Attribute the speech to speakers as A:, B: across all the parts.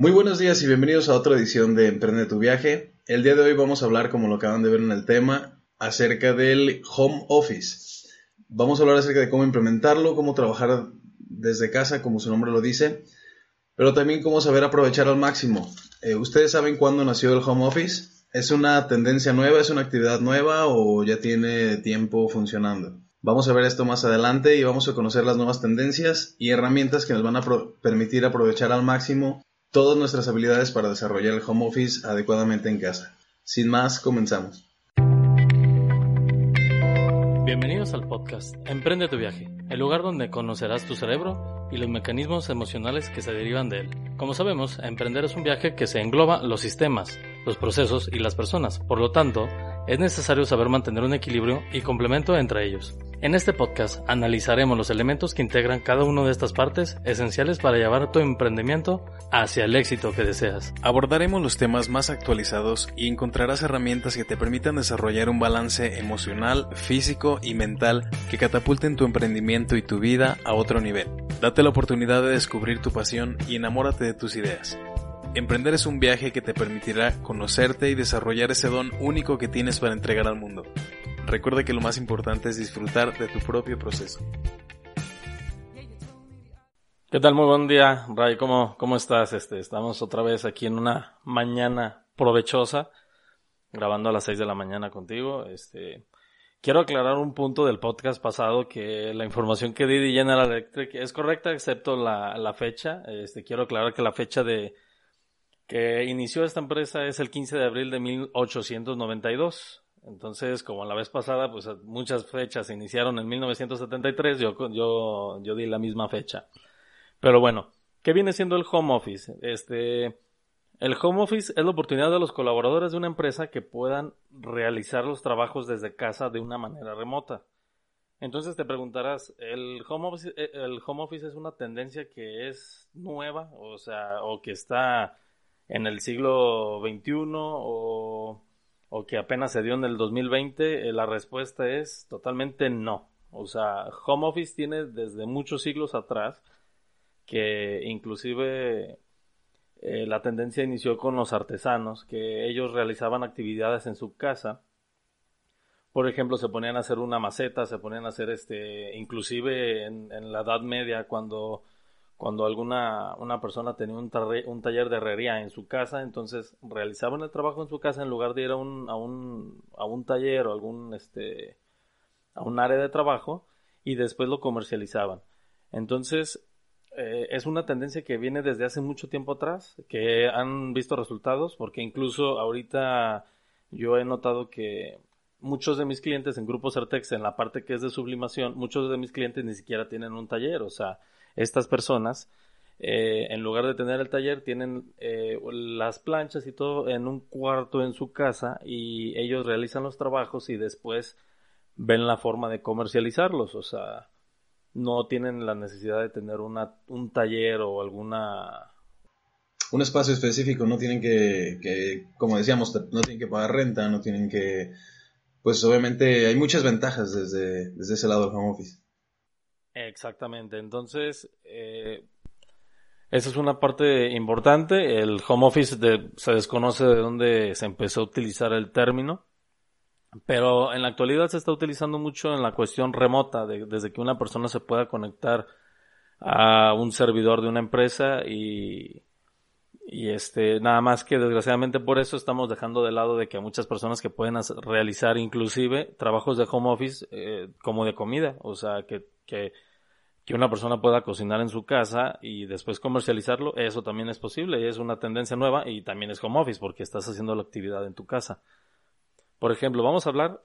A: Muy buenos días y bienvenidos a otra edición de Emprende tu viaje. El día de hoy vamos a hablar, como lo acaban de ver en el tema, acerca del home office. Vamos a hablar acerca de cómo implementarlo, cómo trabajar desde casa, como su nombre lo dice, pero también cómo saber aprovechar al máximo. Eh, ¿Ustedes saben cuándo nació el home office? ¿Es una tendencia nueva, es una actividad nueva o ya tiene tiempo funcionando? Vamos a ver esto más adelante y vamos a conocer las nuevas tendencias y herramientas que nos van a permitir aprovechar al máximo todas nuestras habilidades para desarrollar el home office adecuadamente en casa. Sin más, comenzamos.
B: Bienvenidos al podcast Emprende tu viaje, el lugar donde conocerás tu cerebro y los mecanismos emocionales que se derivan de él. Como sabemos, emprender es un viaje que se engloba los sistemas, los procesos y las personas. Por lo tanto, es necesario saber mantener un equilibrio y complemento entre ellos. En este podcast analizaremos los elementos que integran cada una de estas partes esenciales para llevar tu emprendimiento hacia el éxito que deseas.
A: Abordaremos los temas más actualizados y encontrarás herramientas que te permitan desarrollar un balance emocional, físico y mental que catapulten tu emprendimiento y tu vida a otro nivel. Date la oportunidad de descubrir tu pasión y enamórate de tus ideas. Emprender es un viaje que te permitirá conocerte y desarrollar ese don único que tienes para entregar al mundo. Recuerda que lo más importante es disfrutar de tu propio proceso.
B: ¿Qué tal? Muy buen día, Ray. ¿Cómo, cómo estás? Este, estamos otra vez aquí en una mañana provechosa, grabando a las 6 de la mañana contigo. Este, quiero aclarar un punto del podcast pasado que la información que di de General Electric es correcta excepto la, la fecha. Este, quiero aclarar que la fecha de que inició esta empresa es el 15 de abril de 1892. Entonces, como la vez pasada, pues muchas fechas iniciaron en 1973, yo, yo, yo di la misma fecha. Pero bueno, ¿qué viene siendo el home office? Este, el home office es la oportunidad de los colaboradores de una empresa que puedan realizar los trabajos desde casa de una manera remota. Entonces te preguntarás, ¿el home office, eh, el home office es una tendencia que es nueva? O sea, o que está en el siglo XXI o o que apenas se dio en el 2020, eh, la respuesta es totalmente no. O sea, home office tiene desde muchos siglos atrás que inclusive eh, la tendencia inició con los artesanos, que ellos realizaban actividades en su casa. Por ejemplo, se ponían a hacer una maceta, se ponían a hacer este, inclusive en, en la Edad Media, cuando cuando alguna una persona tenía un, taller de herrería en su casa, entonces realizaban el trabajo en su casa en lugar de ir a un, a un, a un taller o algún este a un área de trabajo y después lo comercializaban. Entonces eh, es una tendencia que viene desde hace mucho tiempo atrás, que han visto resultados, porque incluso ahorita yo he notado que muchos de mis clientes en Grupo Certex, en la parte que es de sublimación, muchos de mis clientes ni siquiera tienen un taller, o sea, estas personas, eh, en lugar de tener el taller, tienen eh, las planchas y todo en un cuarto en su casa y ellos realizan los trabajos y después ven la forma de comercializarlos. O sea, no tienen la necesidad de tener una, un taller o alguna...
A: Un espacio específico, no tienen que, que, como decíamos, no tienen que pagar renta, no tienen que... Pues obviamente hay muchas ventajas desde, desde ese lado del home office.
B: Exactamente, entonces eh, esa es una parte importante. El home office se desconoce de dónde se empezó a utilizar el término, pero en la actualidad se está utilizando mucho en la cuestión remota, desde que una persona se pueda conectar a un servidor de una empresa y, y este, nada más que desgraciadamente por eso estamos dejando de lado de que muchas personas que pueden realizar inclusive trabajos de home office eh, como de comida, o sea, que, que que una persona pueda cocinar en su casa y después comercializarlo, eso también es posible. Y es una tendencia nueva y también es home office porque estás haciendo la actividad en tu casa. Por ejemplo, vamos a hablar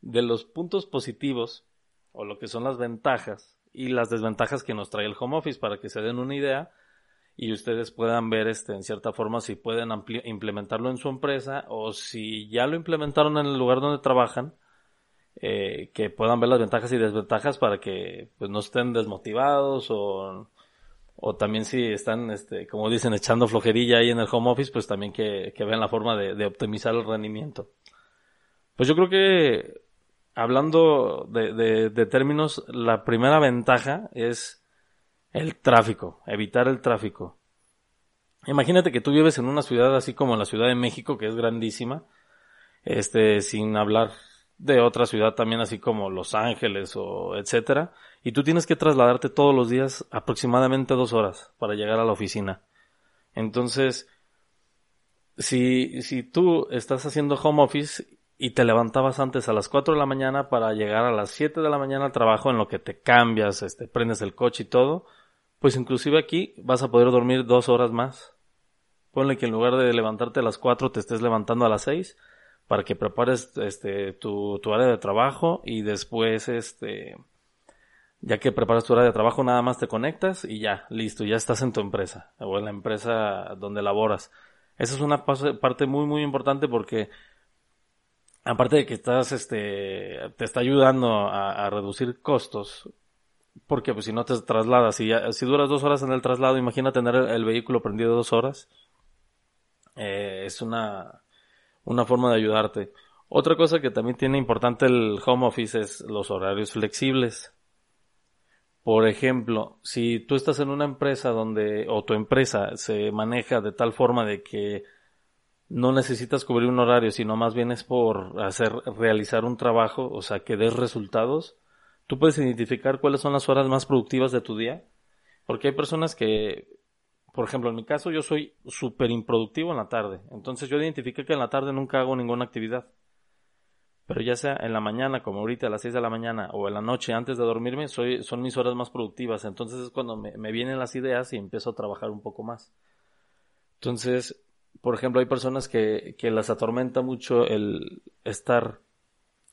B: de los puntos positivos o lo que son las ventajas y las desventajas que nos trae el home office. Para que se den una idea y ustedes puedan ver este en cierta forma si pueden implementarlo en su empresa o si ya lo implementaron en el lugar donde trabajan eh, que puedan ver las ventajas y desventajas para que pues no estén desmotivados o, o también si están, este, como dicen, echando flojerilla ahí en el home office, pues también que, que vean la forma de, de, optimizar el rendimiento. Pues yo creo que hablando de, de, de términos, la primera ventaja es el tráfico, evitar el tráfico. Imagínate que tú vives en una ciudad así como la Ciudad de México, que es grandísima, este, sin hablar de otra ciudad también así como Los Ángeles o etcétera, y tú tienes que trasladarte todos los días aproximadamente dos horas para llegar a la oficina. Entonces, si, si tú estás haciendo home office y te levantabas antes a las 4 de la mañana para llegar a las 7 de la mañana al trabajo en lo que te cambias, este, prendes el coche y todo, pues inclusive aquí vas a poder dormir dos horas más. Ponle que en lugar de levantarte a las 4 te estés levantando a las 6 para que prepares este tu, tu área de trabajo y después este ya que preparas tu área de trabajo nada más te conectas y ya, listo, ya estás en tu empresa o en la empresa donde laboras. Esa es una parte muy muy importante porque aparte de que estás este te está ayudando a, reducir costos porque pues si no te trasladas si, si duras dos horas en el traslado imagina tener el, vehículo prendido dos horas eh, es una una forma de ayudarte. Otra cosa que también tiene importante el home office es los horarios flexibles. Por ejemplo, si tú estás en una empresa donde, o tu empresa se maneja de tal forma de que no necesitas cubrir un horario, sino más bien es por hacer, realizar un trabajo, o sea, que des resultados, tú puedes identificar cuáles son las horas más productivas de tu día. Porque hay personas que por ejemplo, en mi caso yo soy súper improductivo en la tarde. Entonces yo identifiqué que en la tarde nunca hago ninguna actividad. Pero ya sea en la mañana, como ahorita a las 6 de la mañana, o en la noche antes de dormirme, soy, son mis horas más productivas. Entonces es cuando me, me vienen las ideas y empiezo a trabajar un poco más. Entonces, por ejemplo, hay personas que, que las atormenta mucho el estar,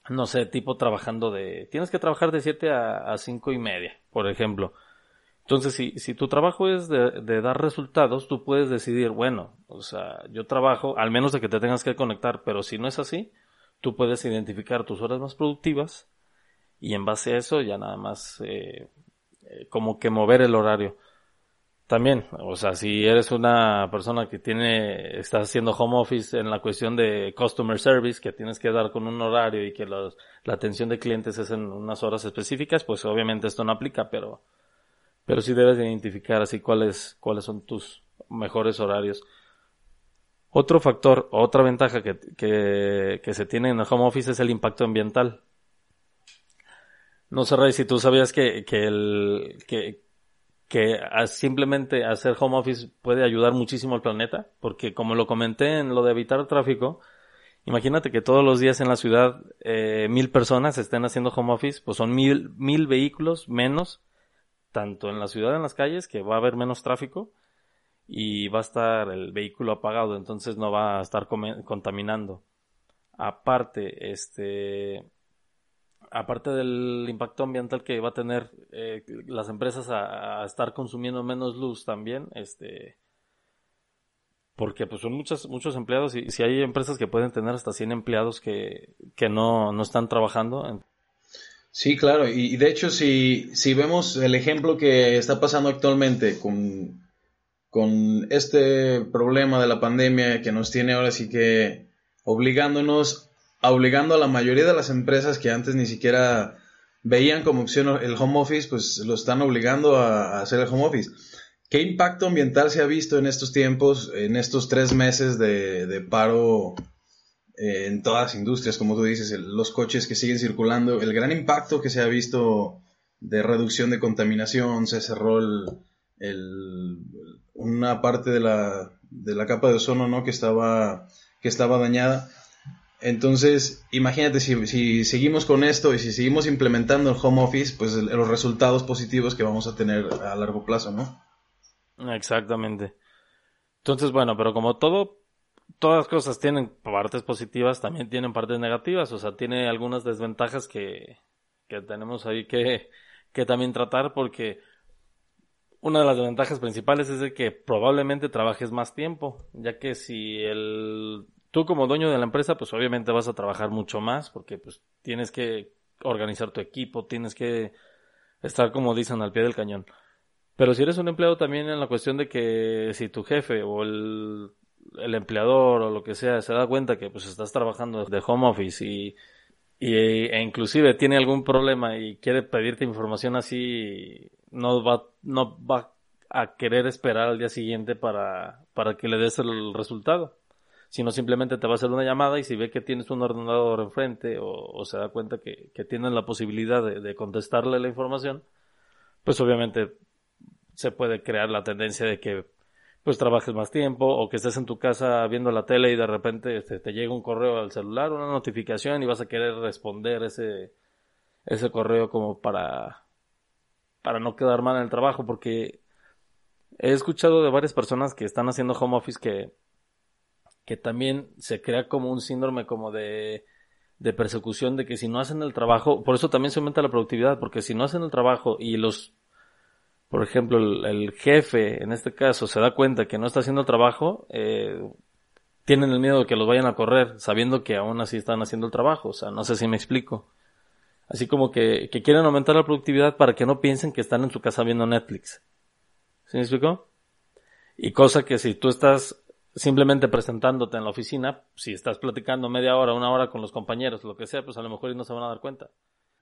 B: no sé, tipo trabajando de... Tienes que trabajar de 7 a, a 5 y media, por ejemplo. Entonces, si, si tu trabajo es de, dar resultados, tú puedes decidir, bueno, o sea, yo trabajo, al menos de que te tengas que conectar, pero si no es así, tú puedes identificar tus horas más productivas y en base a eso ya nada más eh, eh, como que mover el horario. También, o sea, si eres una persona que tiene, estás haciendo home office en la cuestión de customer service, que tienes que dar con un horario y que los, la atención de clientes es en unas horas específicas, pues obviamente esto no aplica, pero pero sí debes identificar así cuáles, cuáles son tus mejores horarios. Otro factor, otra ventaja que, que, que se tiene en el home office es el impacto ambiental. No sé, Ray, si tú sabías que, que, el, que, que simplemente hacer home office puede ayudar muchísimo al planeta, porque como lo comenté en lo de evitar tráfico, imagínate que todos los días en la ciudad eh, mil personas estén haciendo home office, pues son mil, mil vehículos menos tanto en la ciudad, en las calles, que va a haber menos tráfico y va a estar el vehículo apagado, entonces no va a estar contaminando. Aparte, este, aparte del impacto ambiental que va a tener eh, las empresas a, estar consumiendo menos luz también, este, porque pues son muchos, empleados y si hay empresas que pueden tener hasta 100 empleados que, que no, no están trabajando,
A: Sí, claro, y, de hecho si, si vemos el ejemplo que está pasando actualmente con, con este problema de la pandemia que nos tiene ahora sí que obligándonos, obligando a la mayoría de las empresas que antes ni siquiera veían como opción el home office, pues lo están obligando a, hacer el home office. ¿Qué impacto ambiental se ha visto en estos tiempos, en estos tres meses de, paro eh, en todas las industrias, como tú dices, los coches que siguen circulando, el gran impacto que se ha visto de reducción de contaminación, se cerró una parte de la, capa de ozono ¿no? que estaba dañada. Entonces, imagínate si, si, seguimos con esto y si seguimos implementando el home office, pues los resultados positivos que vamos a tener a largo plazo, ¿no?
B: Exactamente. Entonces, bueno, pero como todo todas las cosas tienen partes positivas, también tienen partes negativas, o sea, tiene algunas desventajas que, que tenemos ahí que, que también tratar porque una de las desventajas principales es de que probablemente trabajes más tiempo, ya que si el tú como dueño de la empresa, pues obviamente vas a trabajar mucho más porque pues tienes que organizar tu equipo, tienes que estar como dicen al pie del cañón. Pero si eres un empleado también en la cuestión de que si tu jefe o el empleador o lo que sea se da cuenta que pues estás trabajando de home office y, y e inclusive tiene algún problema y quiere pedirte información así no va no va a querer esperar al día siguiente para, para que le des el resultado. Sino simplemente te va a hacer una llamada y si ve que tienes un ordenador enfrente o, o se da cuenta que, que tienes la posibilidad de, contestarle la información, pues obviamente se puede crear la tendencia de que pues trabajes más tiempo o que estés en tu casa viendo la tele y de repente este, te llega un correo al celular, una notificación y vas a querer responder ese, ese correo como para, para no quedar mal en el trabajo porque he escuchado de varias personas que están haciendo home office que, que también se crea como un síndrome como de, de persecución de que si no hacen el trabajo, por eso también se aumenta la productividad, porque si no hacen el trabajo y los por ejemplo, el, jefe, en este caso, se da cuenta que no está haciendo el trabajo, eh, tienen el miedo de que los vayan a correr, sabiendo que aún así están haciendo el trabajo. O sea, no sé si me explico. Así como que, que quieren aumentar la productividad para que no piensen que están en su casa viendo Netflix. ¿Sí me explico? Y cosa que si tú estás simplemente presentándote en la oficina, si estás platicando media hora, una hora con los compañeros, lo que sea, pues a lo mejor no se van a dar cuenta.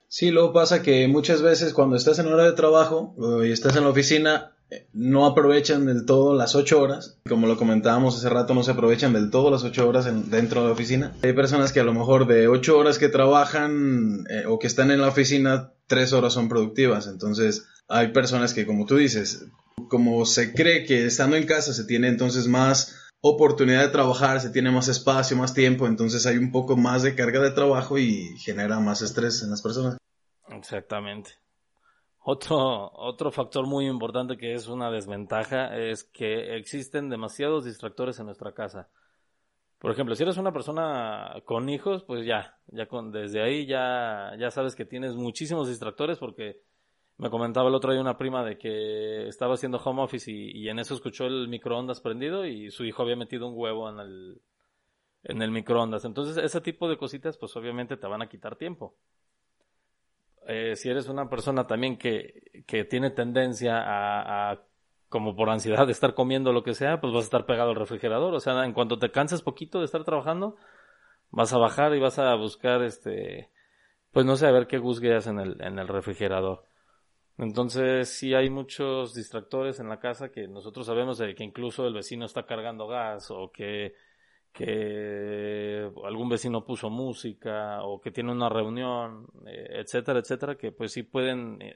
A: Sí, luego pasa que muchas veces cuando estás en hora de trabajo y estás en la oficina, eh, no aprovechan del todo las ocho horas. Como lo comentábamos hace rato, no se aprovechan del todo las ocho horas dentro de la oficina. Hay personas que a lo mejor de ocho horas que trabajan eh, o que están en la oficina, tres horas son productivas. Entonces, hay personas que, como tú dices, como se cree que estando en casa se tiene entonces más oportunidad de trabajar, se tiene más espacio, más tiempo, entonces hay un poco más de carga de trabajo y genera más estrés en las personas.
B: Exactamente. Otro, otro factor muy importante que es una desventaja es que existen demasiados distractores en nuestra casa. Por ejemplo, si eres una persona con hijos, pues ya, ya con, desde ahí ya, ya sabes que tienes muchísimos distractores porque me comentaba el otro día una prima de que estaba haciendo home office y, y, en eso escuchó el microondas prendido y su hijo había metido un huevo en el, en el microondas. Entonces, ese tipo de cositas, pues obviamente te van a quitar tiempo eh, si eres una persona también que, que tiene tendencia a, a, como por ansiedad de estar comiendo lo que sea, pues vas a estar pegado al refrigerador. O sea, en cuanto te canses poquito de estar trabajando, vas a bajar y vas a buscar este, pues no sé, a ver qué gusgueas en el, en el refrigerador. Entonces, sí hay muchos distractores en la casa que nosotros sabemos de que incluso el vecino está cargando gas o que que algún vecino puso música o que tiene una reunión, eh, etcétera, etcétera, que pues sí pueden eh,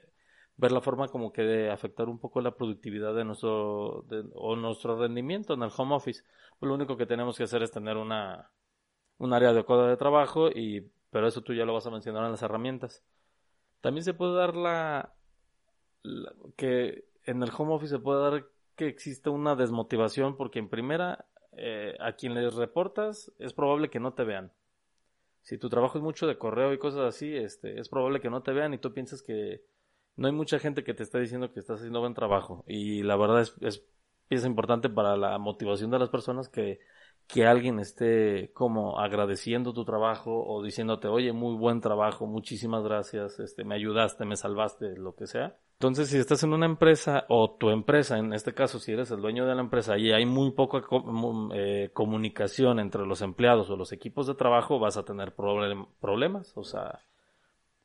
B: ver la forma como que de afectar un poco la productividad de nuestro o nuestro rendimiento en el home office. Pues lo único que tenemos que hacer es tener una un área adecuada de trabajo y pero eso tú ya lo vas a mencionar en las herramientas. También se puede dar la, la que en el home office se puede dar que existe una desmotivación porque en primera eh, a quien les reportas es probable que no te vean. Si tu trabajo es mucho de correo y cosas así, este, es probable que no te vean y tú piensas que no hay mucha gente que te está diciendo que estás haciendo buen trabajo. Y la verdad es, es pieza importante para la motivación de las personas que, que alguien esté como agradeciendo tu trabajo o diciéndote, oye, muy buen trabajo, muchísimas gracias, este, me ayudaste, me salvaste, lo que sea. Entonces, si estás en una empresa o tu empresa, en este caso, si eres el dueño de la empresa y hay muy poca eh, comunicación entre los empleados o los equipos de trabajo, vas a tener problemas. O sea,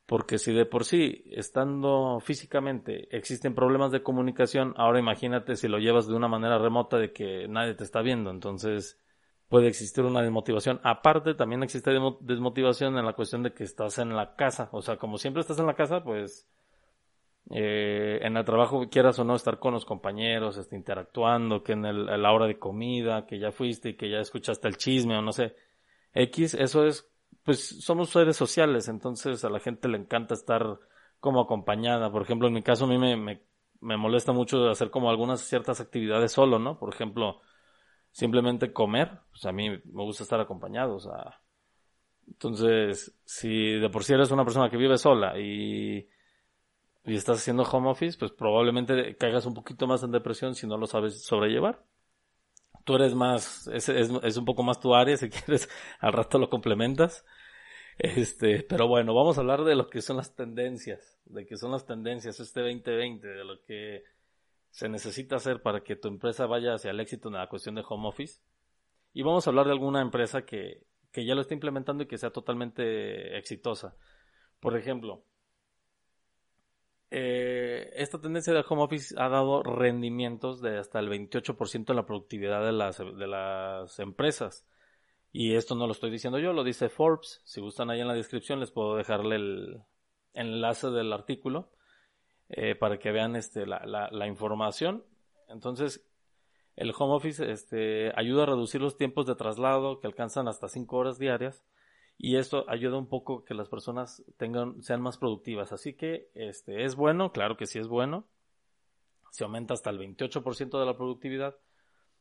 B: porque si de por sí, estando físicamente, existen problemas de comunicación, ahora imagínate si lo llevas de una manera remota de que nadie te está viendo. Entonces, puede existir una desmotivación. Aparte, también existe desmotivación en la cuestión de que estás en la casa. O sea, como siempre estás en la casa, pues eh, en el trabajo quieras o no estar con los compañeros, este, interactuando, que en el, la hora de comida, que ya fuiste y que ya escuchaste el chisme o no sé. X, eso es, pues somos seres sociales, entonces a la gente le encanta estar como acompañada. Por ejemplo, en mi caso a mí me, me, me molesta mucho hacer como algunas ciertas actividades solo, ¿no? Por ejemplo, simplemente comer, pues a mí me gusta estar acompañado, o sea. Entonces, si de por sí eres una persona que vive sola y y estás haciendo home office, pues probablemente caigas un poquito más en depresión si no lo sabes sobrellevar. Tú eres más, es, es, es un poco más tu área, si quieres, al rato lo complementas. Este, pero bueno, vamos a hablar de lo que son las tendencias, de qué son las tendencias este 2020, de lo que se necesita hacer para que tu empresa vaya hacia el éxito en la cuestión de home office. Y vamos a hablar de alguna empresa que, que ya lo está implementando y que sea totalmente exitosa. Por ejemplo, eh, esta tendencia del home office ha dado rendimientos de hasta el 28% en la productividad de las, de las empresas. Y esto no lo estoy diciendo yo, lo dice Forbes. Si gustan ahí en la descripción les puedo dejarle el enlace del artículo eh, para que vean este, la, la, la, información. Entonces, el home office este, ayuda a reducir los tiempos de traslado que alcanzan hasta 5 horas diarias y esto ayuda un poco que las personas tengan, sean más productivas. Así que este, es bueno, claro que sí es bueno. Se aumenta hasta el 28% de la productividad.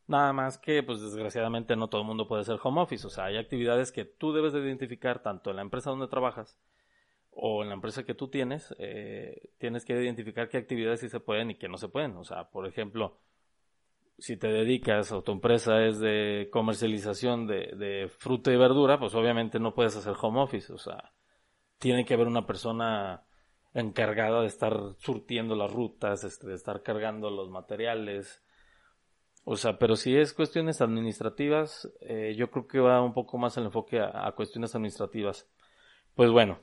B: Nada más que, pues desgraciadamente no todo el mundo puede ser home office. O sea, hay actividades que tú debes de identificar tanto en la empresa donde trabajas o en la empresa que tú tienes. Eh, tienes que identificar qué actividades sí se pueden y qué no se pueden. O sea, por ejemplo, si te dedicas o tu empresa es de comercialización de, de, fruta y verdura, pues obviamente no puedes hacer home office. O sea, tiene que haber una persona encargada de estar surtiendo las rutas, este, de estar cargando los materiales. O sea, pero si es cuestiones administrativas, eh, yo creo que va un poco más el enfoque a, a cuestiones administrativas. Pues bueno,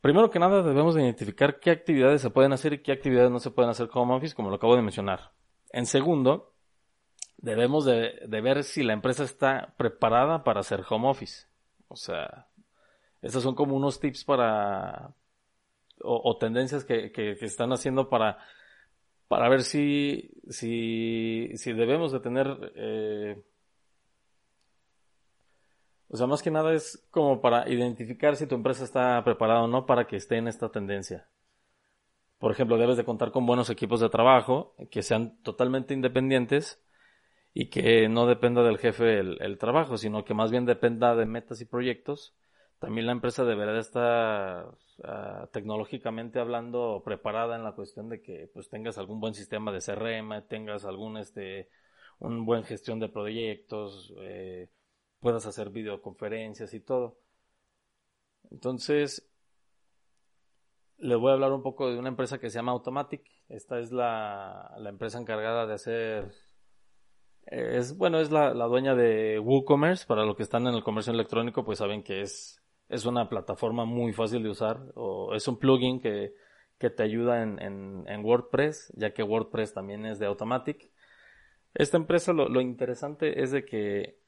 B: primero que nada debemos de identificar qué actividades se pueden hacer y qué actividades no se pueden hacer home office, como lo acabo de mencionar. En segundo, debemos de, ver si la empresa está preparada para hacer home office. O sea, estos son como unos tips para o, tendencias que, que, están haciendo para para ver si si, si debemos de tener eh, o sea, más que nada es como para identificar si tu empresa está preparada o no para que esté en esta tendencia. Por ejemplo, debes de contar con buenos equipos de trabajo que sean totalmente independientes y que no dependa del jefe el, trabajo, sino que más bien dependa de metas y proyectos. También la empresa deberá de estar ah, tecnológicamente hablando preparada en la cuestión de que pues tengas algún buen sistema de CRM, tengas algún este un buen gestión de proyectos, eh, puedas hacer videoconferencias y todo. Entonces, les voy a hablar un poco de una empresa que se llama Automatic. Esta es la, empresa encargada de hacer. Es, bueno, es la, dueña de WooCommerce. Para los que están en el comercio electrónico, pues saben que es, es una plataforma muy fácil de usar. O es un plugin que, que te ayuda en, en, en, WordPress, ya que WordPress también es de Automatic. Esta empresa, lo, lo interesante es de que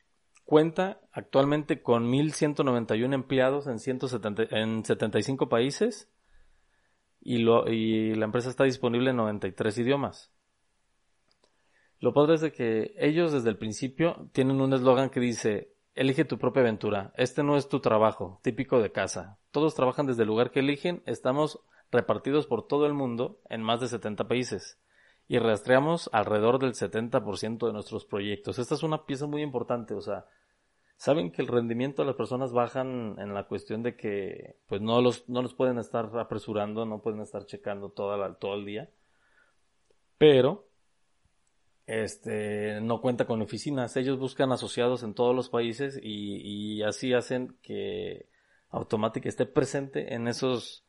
B: cuenta actualmente con 1.191 empleados en, 170, en 75 países y, lo, y la empresa está disponible en 93 idiomas. Lo padre es de que ellos desde el principio tienen un eslogan que dice, elige tu propia aventura, este no es tu trabajo, típico de casa. Todos trabajan desde el lugar que eligen, estamos repartidos por todo el mundo en más de 70 países y rastreamos alrededor del 70% de nuestros proyectos. Esta es una pieza muy importante, o sea, saben que el rendimiento de las personas bajan en la cuestión de que pues no los, no los pueden estar apresurando, no pueden estar checando toda todo el día. Pero este no cuenta con oficinas. Ellos buscan asociados en todos los países y, y así hacen que Automatic esté presente en esos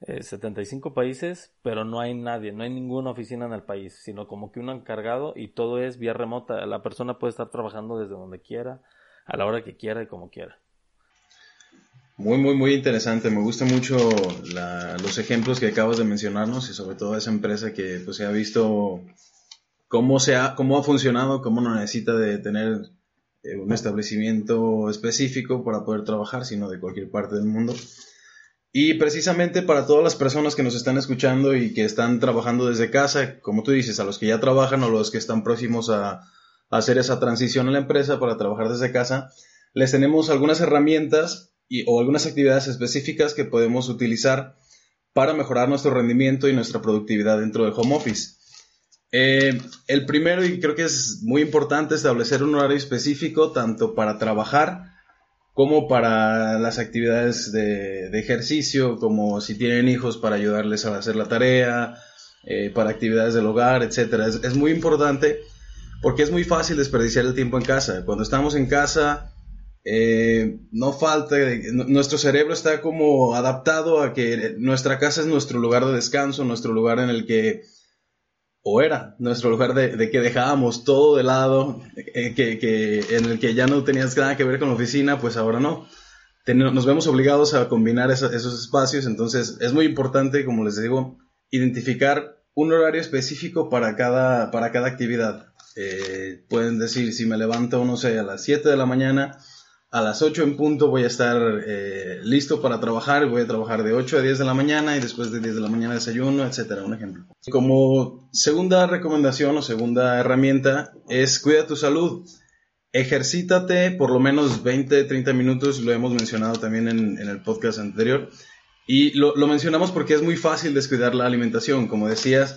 B: 75 eh, países, pero no hay nadie, no hay ninguna oficina en el país, sino como que un encargado y todo es vía remota. La persona puede estar trabajando desde donde quiera a la hora que quiera y como quiera.
A: Muy, muy, muy interesante. Me gustan mucho los ejemplos que acabas de mencionarnos y sobre todo esa empresa que pues, se ha visto cómo, se ha, cómo ha funcionado, cómo no necesita de tener eh, un establecimiento específico para poder trabajar, sino de cualquier parte del mundo. Y precisamente para todas las personas que nos están escuchando y que están trabajando desde casa, como tú dices, a los que ya trabajan o los que están próximos a, hacer esa transición en la empresa para trabajar desde casa, les tenemos algunas herramientas y, o algunas actividades específicas que podemos utilizar para mejorar nuestro rendimiento y nuestra productividad dentro de home office. Eh, el primero, y creo que es muy importante, establecer un horario específico tanto para trabajar como para las actividades de, ejercicio, como si tienen hijos para ayudarles a hacer la tarea, eh, para actividades del hogar, etc. es muy importante porque es muy fácil desperdiciar el tiempo en casa. Cuando estamos en casa, eh, no falta, nuestro cerebro está como adaptado a que nuestra casa es nuestro lugar de descanso, nuestro lugar en el que, o era, nuestro lugar de, que dejábamos todo de lado, eh, que, en el que ya no tenías nada que ver con la oficina, pues ahora no. nos vemos obligados a combinar esos espacios, entonces es muy importante, como les digo, identificar un horario específico para cada, para cada actividad. Eh, pueden decir, si me levanto, no sé, a las 7 de la mañana, a las 8 en punto voy a estar eh, listo para trabajar, voy a trabajar de 8 a 10 de la mañana y después de 10 de la mañana desayuno, etcétera, un ejemplo. Como segunda recomendación o segunda herramienta es cuida tu salud. Ejercítate por lo menos 20, 30 minutos, lo hemos mencionado también en, el podcast anterior. Y lo, lo mencionamos porque es muy fácil descuidar la alimentación. Como decías,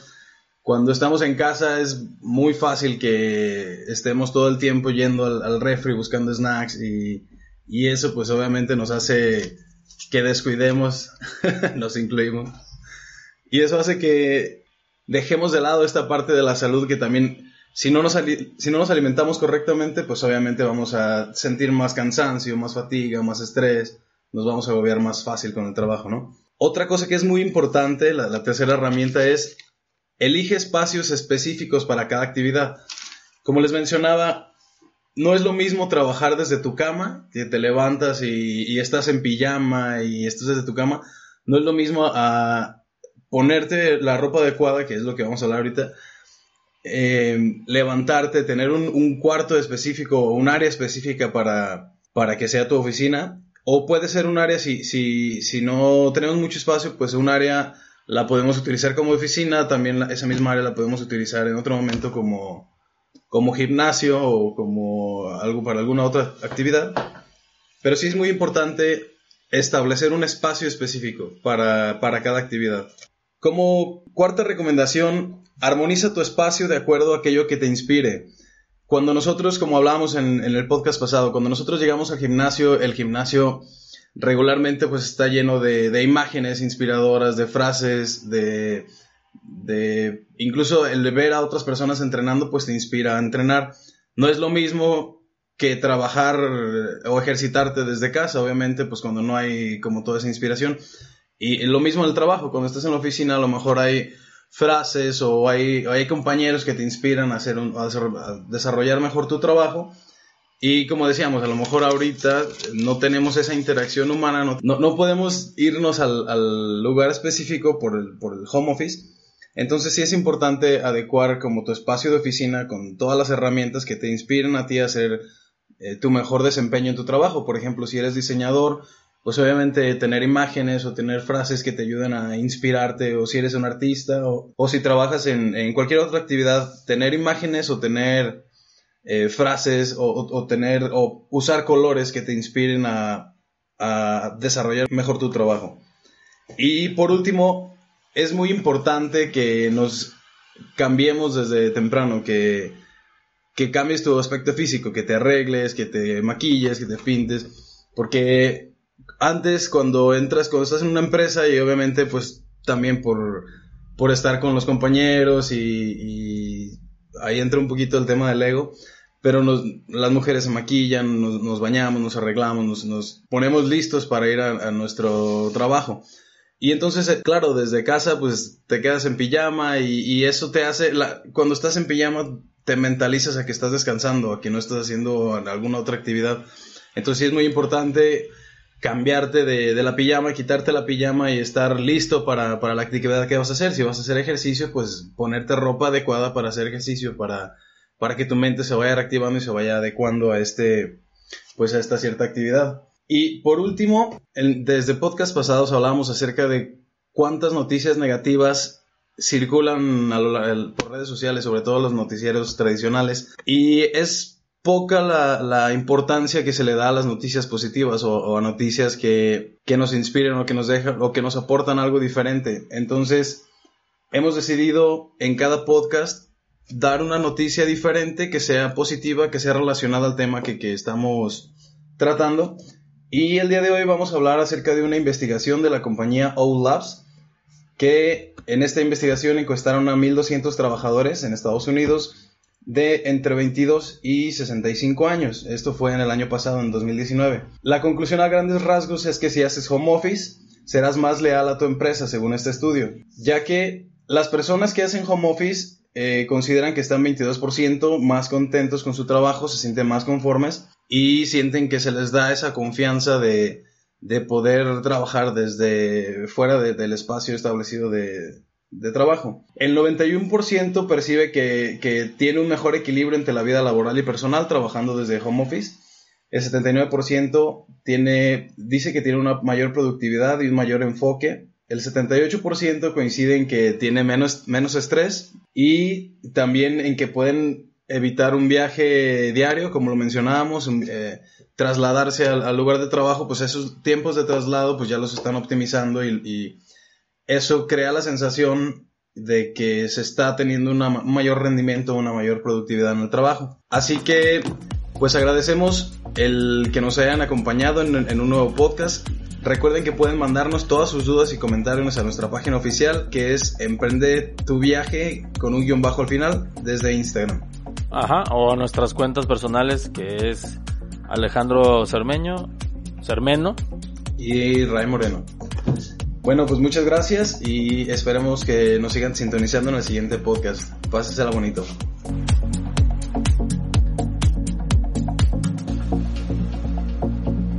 A: cuando estamos en casa es muy fácil que estemos todo el tiempo yendo al, refri buscando snacks y, eso pues obviamente nos hace que descuidemos, nos incluimos. Y eso hace que dejemos de lado esta parte de la salud que también, si no nos, si no nos alimentamos correctamente, pues obviamente vamos a sentir más cansancio, más fatiga, más estrés, nos vamos a agobiar más fácil con el trabajo, ¿no? Otra cosa que es muy importante, la tercera herramienta es Elige espacios específicos para cada actividad. Como les mencionaba, no es lo mismo trabajar desde tu cama, que te levantas y, estás en pijama y estás desde tu cama. No es lo mismo a ponerte la ropa adecuada, que es lo que vamos a hablar ahorita, eh, levantarte, tener un, cuarto específico o un área específica para, para que sea tu oficina. O puede ser un área, si, si, si no tenemos mucho espacio, pues un área la podemos utilizar como oficina, también esa misma área la podemos utilizar en otro momento como, como gimnasio o como algo para alguna otra actividad. Pero sí es muy importante establecer un espacio específico para, cada actividad. Como cuarta recomendación, armoniza tu espacio de acuerdo a aquello que te inspire. Cuando nosotros, como hablábamos en, en el podcast pasado, cuando nosotros llegamos al gimnasio, el gimnasio regularmente pues está lleno de, imágenes inspiradoras, de frases, de, incluso el ver a otras personas entrenando pues te inspira a entrenar. No es lo mismo que trabajar o ejercitarte desde casa, obviamente, pues cuando no hay como toda esa inspiración. Y lo mismo en el trabajo, cuando estás en la oficina a lo mejor hay frases o hay, hay compañeros que te inspiran a, hacer a desarrollar mejor tu trabajo y como decíamos, a lo mejor ahorita no tenemos esa interacción humana, no, no, podemos irnos al, al, lugar específico por el, por el home office. Entonces sí es importante adecuar como tu espacio de oficina con todas las herramientas que te inspiren a ti a hacer eh, tu mejor desempeño en tu trabajo. Por ejemplo, si eres diseñador, pues obviamente tener imágenes o tener frases que te ayuden a inspirarte, o si eres un artista, o, o si trabajas en, en cualquier otra actividad, tener imágenes o tener eh, frases o, tener o usar colores que te inspiren a, a desarrollar mejor tu trabajo. Y por último, es muy importante que nos cambiemos desde temprano, que, que cambies tu aspecto físico, que te arregles, que te maquilles, que te pintes, porque antes cuando entras, cuando estás en una empresa y obviamente pues también por, por estar con los compañeros y, y ahí entra un poquito el tema del ego, pero las mujeres se maquillan, nos, bañamos, nos arreglamos, nos, ponemos listos para ir a, nuestro trabajo. Y entonces, eh, claro, desde casa pues te quedas en pijama y, eso te hace, cuando estás en pijama te mentalizas a que estás descansando, a que no estás haciendo alguna otra actividad. Entonces sí es muy importante cambiarte de, de, la pijama, quitarte la pijama y estar listo para, para la actividad que vas a hacer. Si vas a hacer ejercicio, pues ponerte ropa adecuada para hacer ejercicio, para para que tu mente se vaya reactivando y se vaya adecuando a este, pues a esta cierta actividad. Y por último, desde podcast pasados hablábamos acerca de cuántas noticias negativas circulan por redes sociales, sobre todo los noticieros tradicionales, y es poca la, importancia que se le da a las noticias positivas o, a noticias que, que, nos inspiren o que nos dejan o que nos aportan algo diferente. Entonces, hemos decidido en cada podcast dar una noticia diferente que sea positiva, que sea relacionada al tema que, estamos tratando. Y el día de hoy vamos a hablar acerca de una investigación de la compañía O Labs, que en esta investigación encuestaron a 1.200 trabajadores en Estados Unidos de entre 22 y 65 años. Esto fue en el año pasado, en 2019. La conclusión a grandes rasgos es que si haces home office, serás más leal a tu empresa, según este estudio, ya que las personas que hacen home office eh, consideran que están 22% más contentos con su trabajo, se sienten más conformes y sienten que se les da esa confianza de, de poder trabajar desde fuera del espacio establecido de, de trabajo. El 91% percibe que, que, tiene un mejor equilibrio entre la vida laboral y personal trabajando desde home office. El 79% tiene, dice que tiene una mayor productividad y un mayor enfoque. El 78% coincide en que tiene menos, menos estrés y también en que pueden evitar un viaje diario, como lo mencionábamos, eh, trasladarse al, lugar de trabajo, pues esos tiempos de traslado pues ya los están optimizando y eso crea la sensación de que se está teniendo un mayor rendimiento, una mayor productividad en el trabajo. Así que, pues agradecemos el que nos hayan acompañado en, un nuevo podcast. Recuerden que pueden mandarnos todas sus dudas y comentarios a nuestra página oficial que es Emprende tu viaje con un guion bajo al final desde Instagram.
B: Ajá, o a nuestras cuentas personales que es Alejandro Cermeño, Cermeno
A: y Ray Moreno. Bueno, pues muchas gracias y esperemos que nos sigan sintonizando en el siguiente podcast. Pásensela bonito.